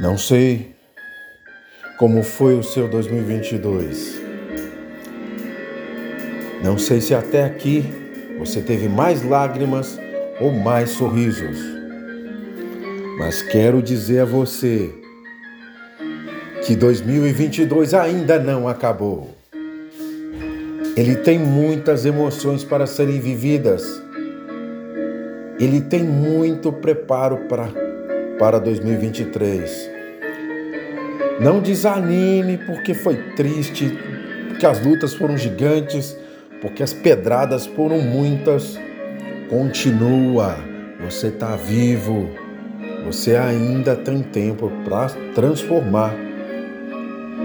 Não sei como foi o seu 2022. Não sei se até aqui você teve mais lágrimas ou mais sorrisos. Mas quero dizer a você que 2022 ainda não acabou. Ele tem muitas emoções para serem vividas. Ele tem muito preparo para, para 2023. Não desanime porque foi triste, porque as lutas foram gigantes, porque as pedradas foram muitas. Continua, você está vivo, você ainda tem tempo para transformar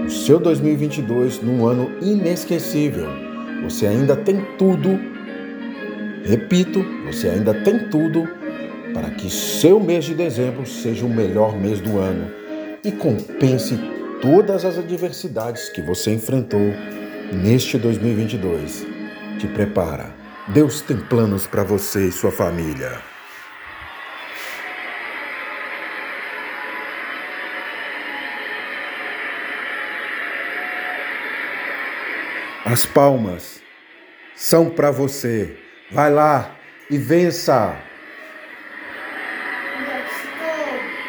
o seu 2022 num ano inesquecível. Você ainda tem tudo, repito, você ainda tem tudo para que seu mês de dezembro seja o melhor mês do ano e compense todas as adversidades que você enfrentou neste 2022. Te prepara. Deus tem planos para você e sua família. As palmas são para você. Vai lá e vença. school.